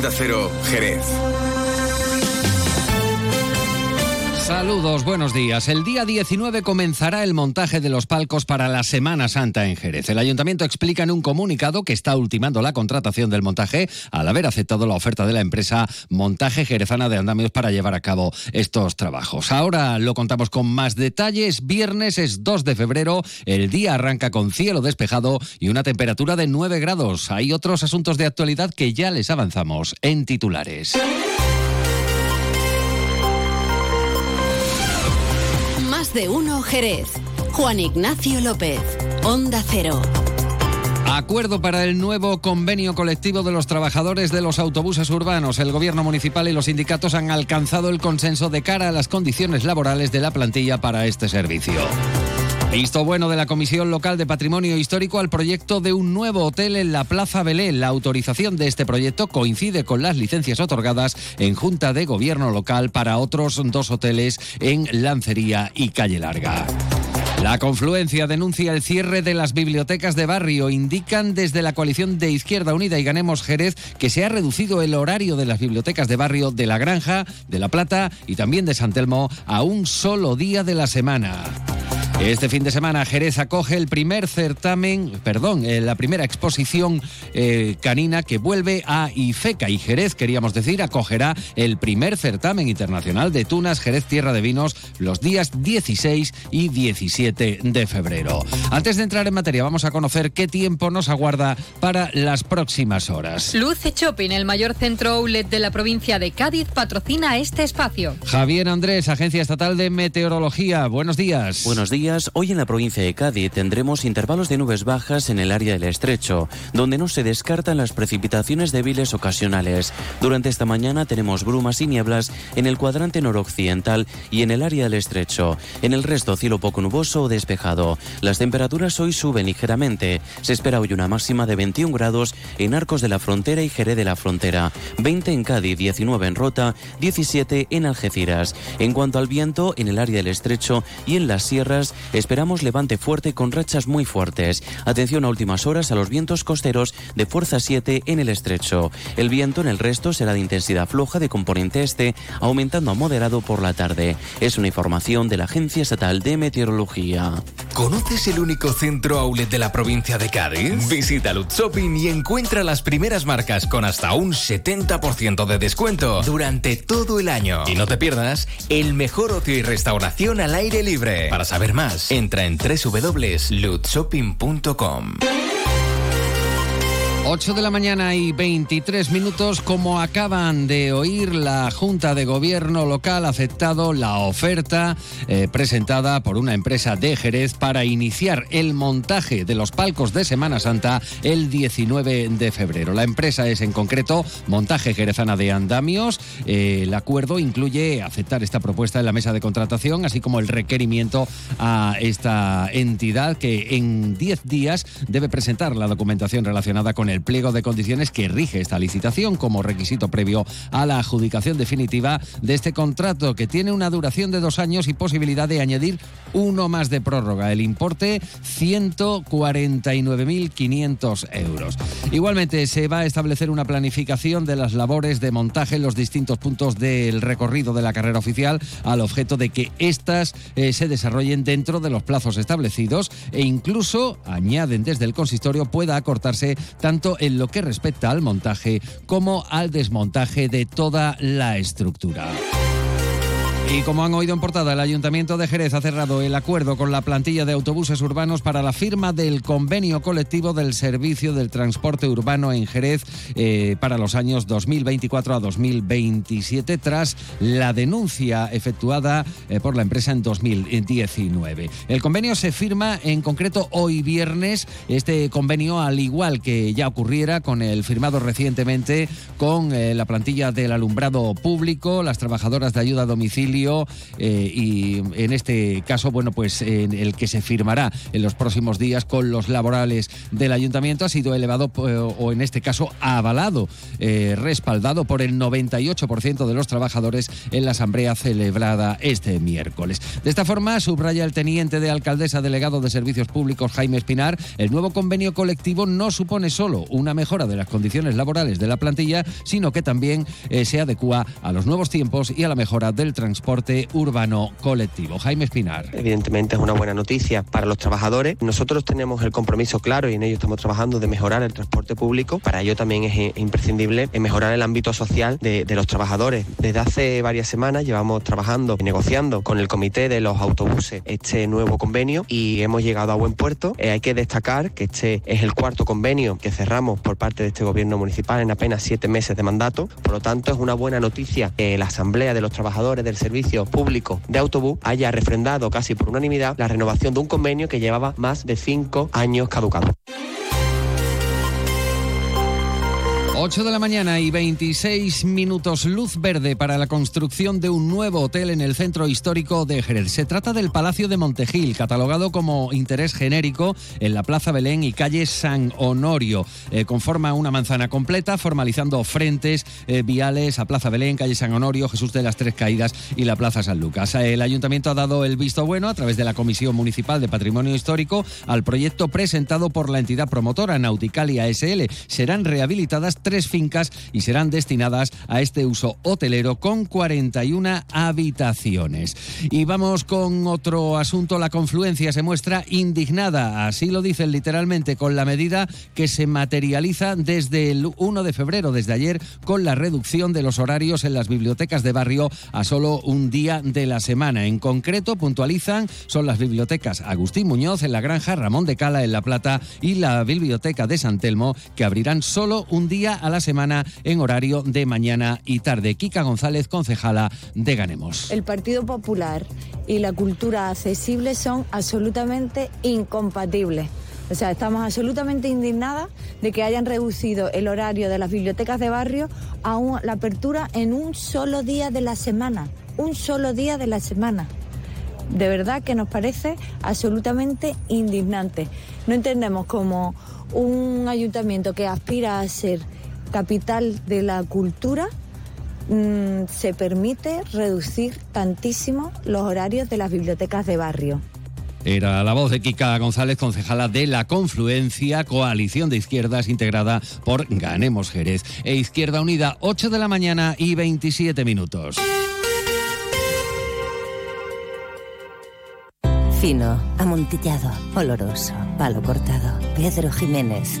Onda Cero, Jerez. Saludos, buenos días. El día 19 comenzará el montaje de los palcos para la Semana Santa en Jerez. El ayuntamiento explica en un comunicado que está ultimando la contratación del montaje al haber aceptado la oferta de la empresa Montaje Jerezana de Andamios para llevar a cabo estos trabajos. Ahora lo contamos con más detalles. Viernes es 2 de febrero. El día arranca con cielo despejado y una temperatura de 9 grados. Hay otros asuntos de actualidad que ya les avanzamos en titulares. De uno Jerez. Juan Ignacio López. Onda Cero. Acuerdo para el nuevo convenio colectivo de los trabajadores de los autobuses urbanos. El gobierno municipal y los sindicatos han alcanzado el consenso de cara a las condiciones laborales de la plantilla para este servicio. Visto bueno de la Comisión Local de Patrimonio Histórico al proyecto de un nuevo hotel en la Plaza Belé. La autorización de este proyecto coincide con las licencias otorgadas en Junta de Gobierno Local para otros dos hoteles en Lancería y Calle Larga. La confluencia denuncia el cierre de las bibliotecas de barrio. Indican desde la coalición de Izquierda Unida y Ganemos Jerez que se ha reducido el horario de las bibliotecas de barrio de La Granja, de La Plata y también de San Telmo a un solo día de la semana. Este fin de semana Jerez acoge el primer certamen, perdón, eh, la primera exposición eh, canina que vuelve a IFECA y Jerez, queríamos decir, acogerá el primer certamen internacional de tunas Jerez Tierra de Vinos los días 16 y 17 de febrero. Antes de entrar en materia, vamos a conocer qué tiempo nos aguarda para las próximas horas. Luce Shopping, el mayor centro outlet de la provincia de Cádiz, patrocina este espacio. Javier Andrés, Agencia Estatal de Meteorología, buenos días. Buenos días. Hoy en la provincia de Cádiz tendremos intervalos de nubes bajas en el área del estrecho, donde no se descartan las precipitaciones débiles ocasionales. Durante esta mañana tenemos brumas y nieblas en el cuadrante noroccidental y en el área del estrecho. En el resto, cielo poco nuboso o despejado. Las temperaturas hoy suben ligeramente. Se espera hoy una máxima de 21 grados en Arcos de la Frontera y Jerez de la Frontera, 20 en Cádiz, 19 en Rota, 17 en Algeciras. En cuanto al viento, en el área del estrecho y en las sierras, Esperamos levante fuerte con rachas muy fuertes. Atención a últimas horas a los vientos costeros de fuerza 7 en el estrecho. El viento en el resto será de intensidad floja de componente este, aumentando a moderado por la tarde. Es una información de la Agencia Estatal de Meteorología. ¿Conoces el único centro outlet de la provincia de Cádiz? Visita Lutz Shopping y encuentra las primeras marcas con hasta un 70% de descuento durante todo el año. Y no te pierdas el mejor ocio y restauración al aire libre. Para saber más, entra en www.lutzshopping.com. 8 de la mañana y 23 minutos, como acaban de oír, la Junta de Gobierno local ha aceptado la oferta eh, presentada por una empresa de Jerez para iniciar el montaje de los palcos de Semana Santa el 19 de febrero. La empresa es en concreto Montaje Jerezana de Andamios. Eh, el acuerdo incluye aceptar esta propuesta en la mesa de contratación, así como el requerimiento a esta entidad que en 10 días debe presentar la documentación relacionada con el pliego de condiciones que rige esta licitación como requisito previo a la adjudicación definitiva de este contrato que tiene una duración de dos años y posibilidad de añadir uno más de prórroga. El importe 149.500 euros. Igualmente se va a establecer una planificación de las labores de montaje en los distintos puntos del recorrido de la carrera oficial al objeto de que éstas eh, se desarrollen dentro de los plazos establecidos e incluso, añaden desde el consistorio, pueda acortarse tanto en lo que respecta al montaje como al desmontaje de toda la estructura. Y como han oído en portada, el Ayuntamiento de Jerez ha cerrado el acuerdo con la plantilla de autobuses urbanos para la firma del convenio colectivo del servicio del transporte urbano en Jerez eh, para los años 2024 a 2027, tras la denuncia efectuada eh, por la empresa en 2019. El convenio se firma en concreto hoy viernes. Este convenio, al igual que ya ocurriera con el firmado recientemente con eh, la plantilla del alumbrado público, las trabajadoras de ayuda a domicilio, julio y en este caso, bueno, pues el que se firmará en los próximos días con los laborales del ayuntamiento ha sido elevado o en este caso avalado, respaldado por el 98% de los trabajadores en la asamblea celebrada este miércoles. De esta forma, subraya el teniente de alcaldesa delegado de Servicios Públicos Jaime Espinar, el nuevo convenio colectivo no supone solo una mejora de las condiciones laborales de la plantilla, sino que también eh, se adecua a los nuevos tiempos y a la mejora del transporte urbano colectivo. Jaime Espinar. Evidentemente es una buena noticia para los trabajadores. Nosotros tenemos el compromiso claro y en ello estamos trabajando de mejorar el transporte público. Para ello también es imprescindible mejorar el ámbito social de, de los trabajadores. Desde hace varias semanas llevamos trabajando y negociando con el comité de los autobuses este nuevo convenio y hemos llegado a buen puerto. Eh, hay que destacar que este es el cuarto convenio que cerramos por parte de este gobierno municipal en apenas siete meses de mandato. Por lo tanto, es una buena noticia que la Asamblea de los Trabajadores del Servicio Público de Autobús haya refrendado casi por unanimidad la renovación de un convenio que llevaba más de cinco años caducado. 8 de la mañana y 26 minutos luz verde para la construcción de un nuevo hotel en el centro histórico de Jerez. Se trata del Palacio de Montejil, catalogado como interés genérico en la Plaza Belén y calle San Honorio. Eh, conforma una manzana completa, formalizando frentes eh, viales a Plaza Belén, calle San Honorio, Jesús de las Tres Caídas y la Plaza San Lucas. El ayuntamiento ha dado el visto bueno a través de la Comisión Municipal de Patrimonio Histórico al proyecto presentado por la entidad promotora Nauticalia SL. Serán rehabilitadas tres fincas y serán destinadas a este uso hotelero con 41 habitaciones. Y vamos con otro asunto. La confluencia se muestra indignada, así lo dicen literalmente, con la medida que se materializa desde el 1 de febrero, desde ayer, con la reducción de los horarios en las bibliotecas de barrio a solo un día de la semana. En concreto, puntualizan, son las bibliotecas Agustín Muñoz en la Granja, Ramón de Cala en La Plata y la Biblioteca de San Telmo, que abrirán solo un día a la semana en horario de mañana y tarde. Kika González, concejala de Ganemos. El Partido Popular y la cultura accesible son absolutamente incompatibles. O sea, estamos absolutamente indignadas de que hayan reducido el horario de las bibliotecas de barrio a la apertura en un solo día de la semana. Un solo día de la semana. De verdad que nos parece absolutamente indignante. No entendemos cómo un ayuntamiento que aspira a ser capital de la cultura mm, se permite reducir tantísimo los horarios de las bibliotecas de barrio. Era la voz de Kika González, concejala de la Confluencia, coalición de izquierdas integrada por Ganemos Jerez e Izquierda Unida, 8 de la mañana y 27 minutos. Fino, amontillado, oloroso, palo cortado. Pedro Jiménez.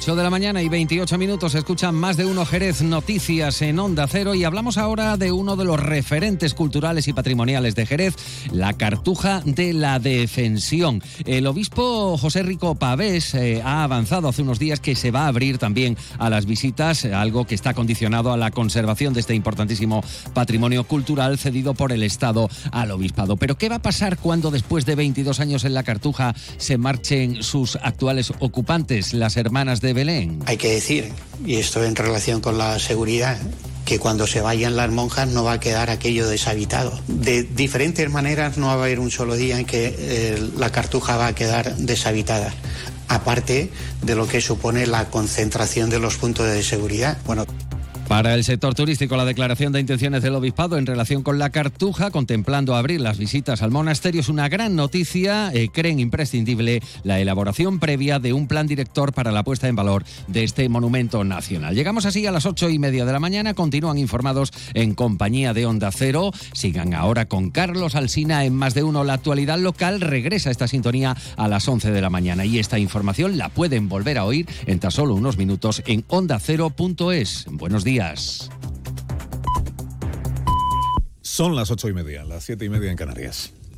8 de la mañana y 28 minutos escuchan más de uno Jerez Noticias en Onda Cero y hablamos ahora de uno de los referentes culturales y patrimoniales de Jerez, la Cartuja de la Defensión. El obispo José Rico Pavés eh, ha avanzado hace unos días que se va a abrir también a las visitas, algo que está condicionado a la conservación de este importantísimo patrimonio cultural cedido por el Estado al obispado. Pero ¿qué va a pasar cuando después de 22 años en la Cartuja se marchen sus actuales ocupantes, las hermanas de Hay que decir, y esto en relación con la seguridad, que cuando se vayan las monjas no va a quedar aquello deshabitado. De diferentes maneras no va a haber un solo día en que eh, la cartuja va a quedar deshabitada, aparte de lo que supone la concentración de los puntos de seguridad. Bueno, Para el sector turístico, la declaración de intenciones del obispado en relación con la Cartuja, contemplando abrir las visitas al monasterio, es una gran noticia. Eh, creen imprescindible la elaboración previa de un plan director para la puesta en valor de este monumento nacional. Llegamos así a las ocho y media de la mañana. Continúan informados en compañía de Onda Cero. Sigan ahora con Carlos Alsina en más de uno. La actualidad local regresa esta sintonía a las once de la mañana y esta información la pueden volver a oír en tan solo unos minutos en ondacero.es. Buenos días. Son las ocho y media, las siete y media en Canarias.